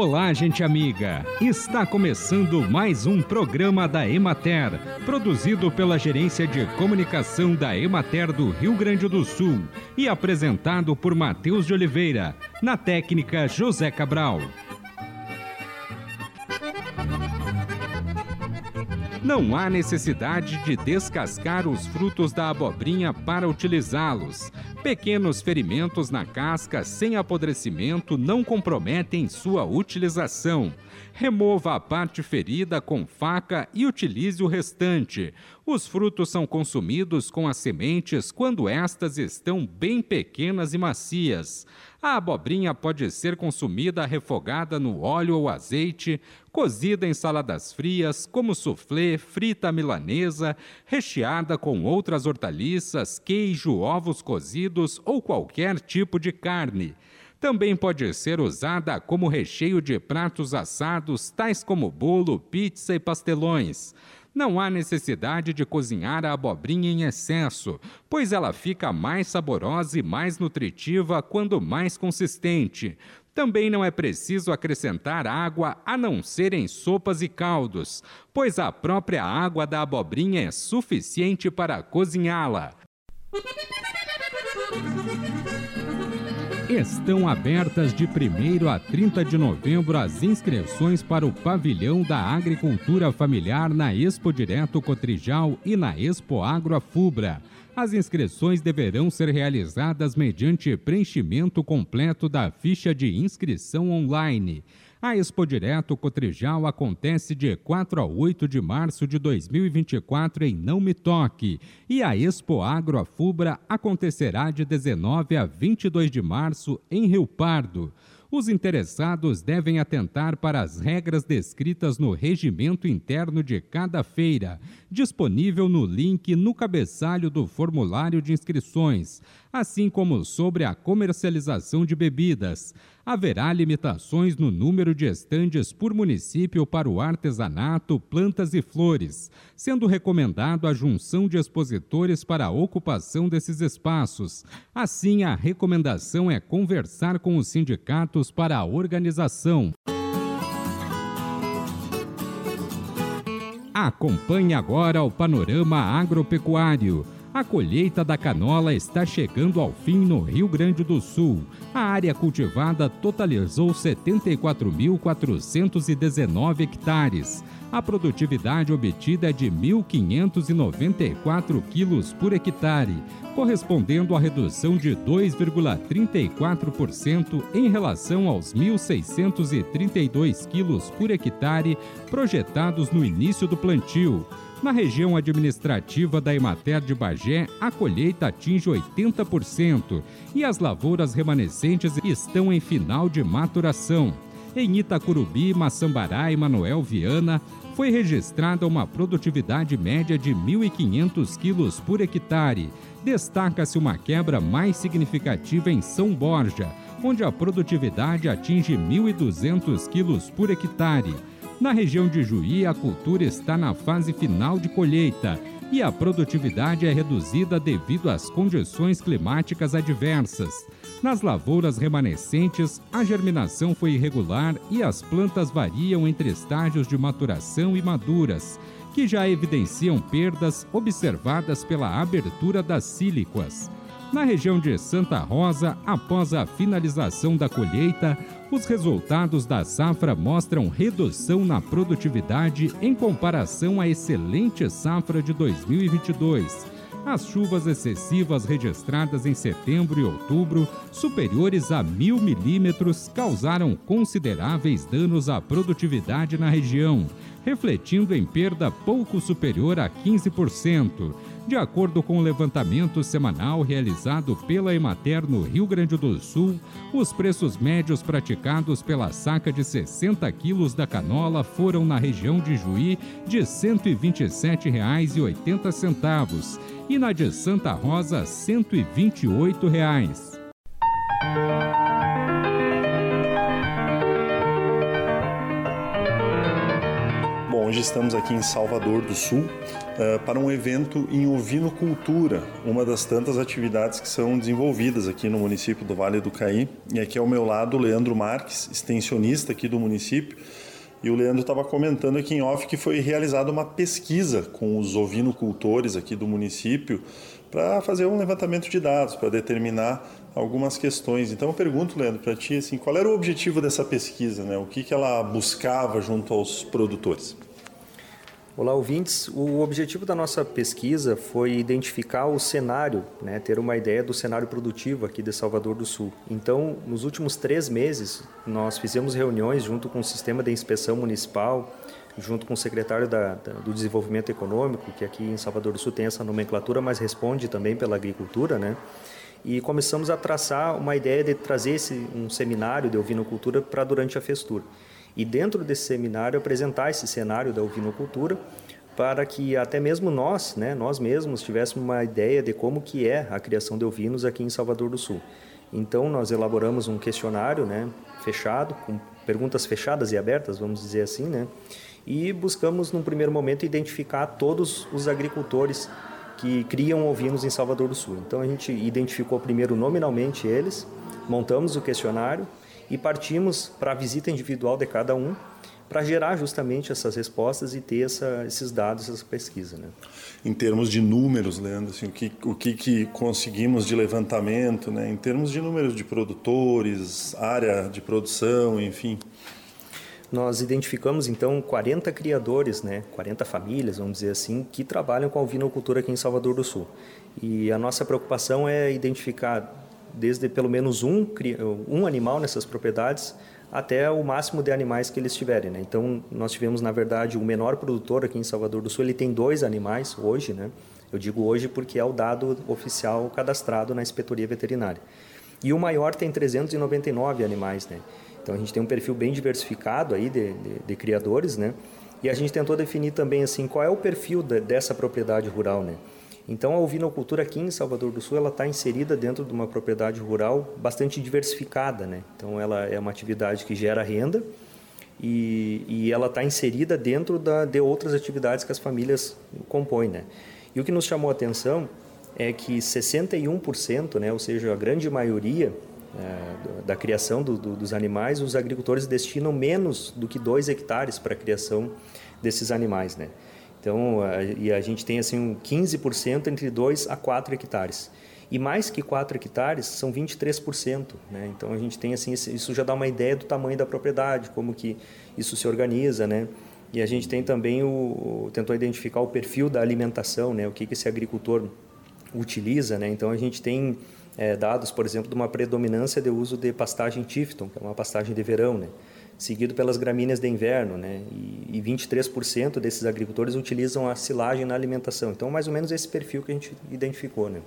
Olá, gente amiga! Está começando mais um programa da Emater, produzido pela Gerência de Comunicação da Emater do Rio Grande do Sul e apresentado por Matheus de Oliveira, na técnica José Cabral. Não há necessidade de descascar os frutos da abobrinha para utilizá-los. Pequenos ferimentos na casca sem apodrecimento não comprometem sua utilização. Remova a parte ferida com faca e utilize o restante. Os frutos são consumidos com as sementes quando estas estão bem pequenas e macias. A abobrinha pode ser consumida refogada no óleo ou azeite, cozida em saladas frias, como soufflé, frita milanesa, recheada com outras hortaliças, queijo, ovos cozidos ou qualquer tipo de carne. Também pode ser usada como recheio de pratos assados, tais como bolo, pizza e pastelões. Não há necessidade de cozinhar a abobrinha em excesso, pois ela fica mais saborosa e mais nutritiva quando mais consistente. Também não é preciso acrescentar água a não ser em sopas e caldos, pois a própria água da abobrinha é suficiente para cozinhá-la. Estão abertas de 1 a 30 de novembro as inscrições para o Pavilhão da Agricultura Familiar na Expo Direto Cotrijal e na Expo Agro Afubra. As inscrições deverão ser realizadas mediante preenchimento completo da ficha de inscrição online. A Expo Direto Cotrijal acontece de 4 a 8 de março de 2024 em Não Me Toque e a Expo Agro Afubra acontecerá de 19 a 22 de março em Rio Pardo. Os interessados devem atentar para as regras descritas no regimento interno de cada feira, disponível no link no cabeçalho do formulário de inscrições, assim como sobre a comercialização de bebidas. Haverá limitações no número de estandes por município para o artesanato, plantas e flores, sendo recomendado a junção de expositores para a ocupação desses espaços. Assim, a recomendação é conversar com os sindicatos para a organização. Acompanhe agora o panorama agropecuário. A colheita da canola está chegando ao fim no Rio Grande do Sul. A área cultivada totalizou 74.419 hectares. A produtividade obtida é de 1.594 quilos por hectare, correspondendo à redução de 2,34% em relação aos 1.632 quilos por hectare projetados no início do plantio. Na região administrativa da Emater de Bagé, a colheita atinge 80% e as lavouras remanescentes estão em final de maturação. Em Itacurubi, Maçambará e Manuel Viana, foi registrada uma produtividade média de 1.500 quilos por hectare. Destaca-se uma quebra mais significativa em São Borja, onde a produtividade atinge 1.200 quilos por hectare. Na região de Juí, a cultura está na fase final de colheita e a produtividade é reduzida devido às condições climáticas adversas. Nas lavouras remanescentes, a germinação foi irregular e as plantas variam entre estágios de maturação e maduras, que já evidenciam perdas observadas pela abertura das síliquas. Na região de Santa Rosa, após a finalização da colheita, os resultados da safra mostram redução na produtividade em comparação à excelente safra de 2022. As chuvas excessivas registradas em setembro e outubro, superiores a mil milímetros, causaram consideráveis danos à produtividade na região, refletindo em perda pouco superior a 15%. De acordo com o levantamento semanal realizado pela Emater no Rio Grande do Sul, os preços médios praticados pela saca de 60 quilos da canola foram na região de Juí de R$ 127,80 e na de Santa Rosa 128 reais. Hoje estamos aqui em Salvador do Sul uh, para um evento em ovinocultura, uma das tantas atividades que são desenvolvidas aqui no município do Vale do Caí. E aqui ao meu lado Leandro Marques, extensionista aqui do município. E o Leandro estava comentando aqui em off que foi realizada uma pesquisa com os ovinocultores aqui do município para fazer um levantamento de dados, para determinar algumas questões. Então eu pergunto, Leandro, para ti, assim, qual era o objetivo dessa pesquisa, né? O que, que ela buscava junto aos produtores? Olá, ouvintes. O objetivo da nossa pesquisa foi identificar o cenário, né, ter uma ideia do cenário produtivo aqui de Salvador do Sul. Então, nos últimos três meses, nós fizemos reuniões junto com o Sistema de Inspeção Municipal, junto com o secretário da, da, do Desenvolvimento Econômico, que aqui em Salvador do Sul tem essa nomenclatura, mas responde também pela agricultura, né? E começamos a traçar uma ideia de trazer esse, um seminário de ovinocultura para durante a festura e dentro desse seminário apresentar esse cenário da ovinocultura para que até mesmo nós, né, nós mesmos tivéssemos uma ideia de como que é a criação de ovinos aqui em Salvador do Sul. Então nós elaboramos um questionário, né, fechado, com perguntas fechadas e abertas, vamos dizer assim, né, e buscamos num primeiro momento identificar todos os agricultores que criam ovinos em Salvador do Sul. Então a gente identificou primeiro nominalmente eles, montamos o questionário e partimos para a visita individual de cada um para gerar justamente essas respostas e ter essa, esses dados, essa pesquisa. Né? Em termos de números, Leandro, assim, o, que, o que, que conseguimos de levantamento, né? em termos de números de produtores, área de produção, enfim? Nós identificamos então 40 criadores, né, 40 famílias, vamos dizer assim, que trabalham com a ovinocultura aqui em Salvador do Sul. E a nossa preocupação é identificar desde pelo menos um, um animal nessas propriedades até o máximo de animais que eles tiverem. Né? Então, nós tivemos, na verdade, o menor produtor aqui em Salvador do Sul, ele tem dois animais hoje, né? Eu digo hoje porque é o dado oficial cadastrado na inspetoria veterinária. E o maior tem 399 animais, né? Então, a gente tem um perfil bem diversificado aí de, de, de criadores, né? E a gente tentou definir também, assim, qual é o perfil de, dessa propriedade rural, né? Então, a ovinocultura aqui em Salvador do Sul ela está inserida dentro de uma propriedade rural bastante diversificada, né? Então, ela é uma atividade que gera renda e, e ela está inserida dentro da, de outras atividades que as famílias compõem, né? E o que nos chamou a atenção é que 61%, né, ou seja, a grande maioria é, da criação do, do, dos animais, os agricultores destinam menos do que 2 hectares para a criação desses animais, né? Então, e a gente tem assim um 15% entre 2 a 4 hectares. E mais que 4 hectares são 23%, né? Então a gente tem assim isso já dá uma ideia do tamanho da propriedade, como que isso se organiza, né? E a gente tem também o tentou identificar o perfil da alimentação, né? O que que esse agricultor utiliza, né? Então a gente tem é, dados, por exemplo, de uma predominância de uso de pastagem Tifton, que é uma pastagem de verão, né? Seguido pelas gramíneas de inverno, né? E, e 23% desses agricultores utilizam a silagem na alimentação. Então, mais ou menos esse perfil que a gente identificou, né?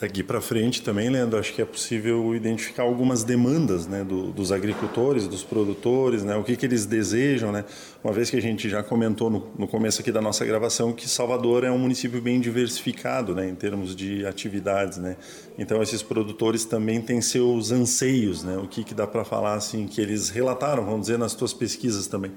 Daqui para frente também, Leandro, acho que é possível identificar algumas demandas né, do, dos agricultores, dos produtores, né, o que, que eles desejam. Né? Uma vez que a gente já comentou no, no começo aqui da nossa gravação que Salvador é um município bem diversificado né, em termos de atividades. Né? Então, esses produtores também têm seus anseios. Né? O que, que dá para falar assim que eles relataram, vamos dizer, nas suas pesquisas também?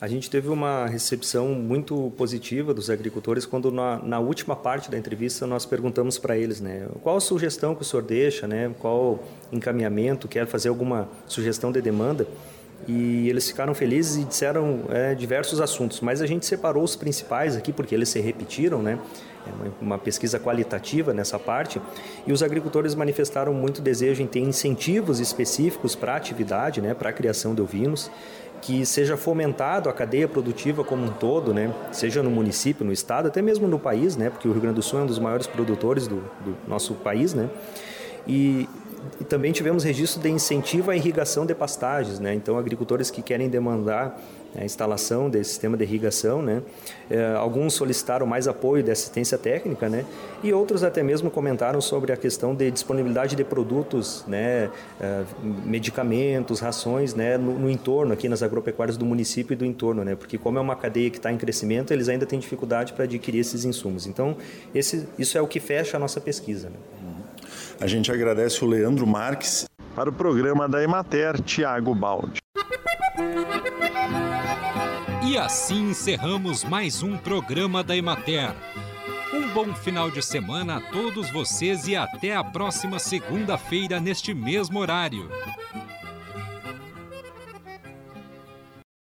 A gente teve uma recepção muito positiva dos agricultores quando na, na última parte da entrevista nós perguntamos para eles, né, qual a sugestão que o senhor deixa, né, qual encaminhamento, quer fazer alguma sugestão de demanda e eles ficaram felizes e disseram é, diversos assuntos, mas a gente separou os principais aqui porque eles se repetiram, né? É uma, pesquisa qualitativa nessa parte e os agricultores manifestaram muito desejo em ter incentivos específicos para a atividade, né, para a criação de ovinos que seja fomentado a cadeia produtiva como um todo, né? seja no município, no estado, até mesmo no país, né? porque o Rio Grande do Sul é um dos maiores produtores do, do nosso país, né? e e também tivemos registro de incentivo à irrigação de pastagens, né? Então, agricultores que querem demandar a instalação desse sistema de irrigação, né? É, alguns solicitaram mais apoio de assistência técnica, né? E outros até mesmo comentaram sobre a questão de disponibilidade de produtos, né? É, medicamentos, rações, né? No, no, entorno aqui nas agropecuárias do município e do entorno, né? Porque como é uma cadeia que está em crescimento, eles ainda têm dificuldade para adquirir esses insumos. Então, esse, isso é o que fecha a nossa pesquisa. Né? A gente agradece o Leandro Marques para o programa da Emater, Tiago Baldi. E assim encerramos mais um programa da Emater. Um bom final de semana a todos vocês e até a próxima segunda-feira neste mesmo horário.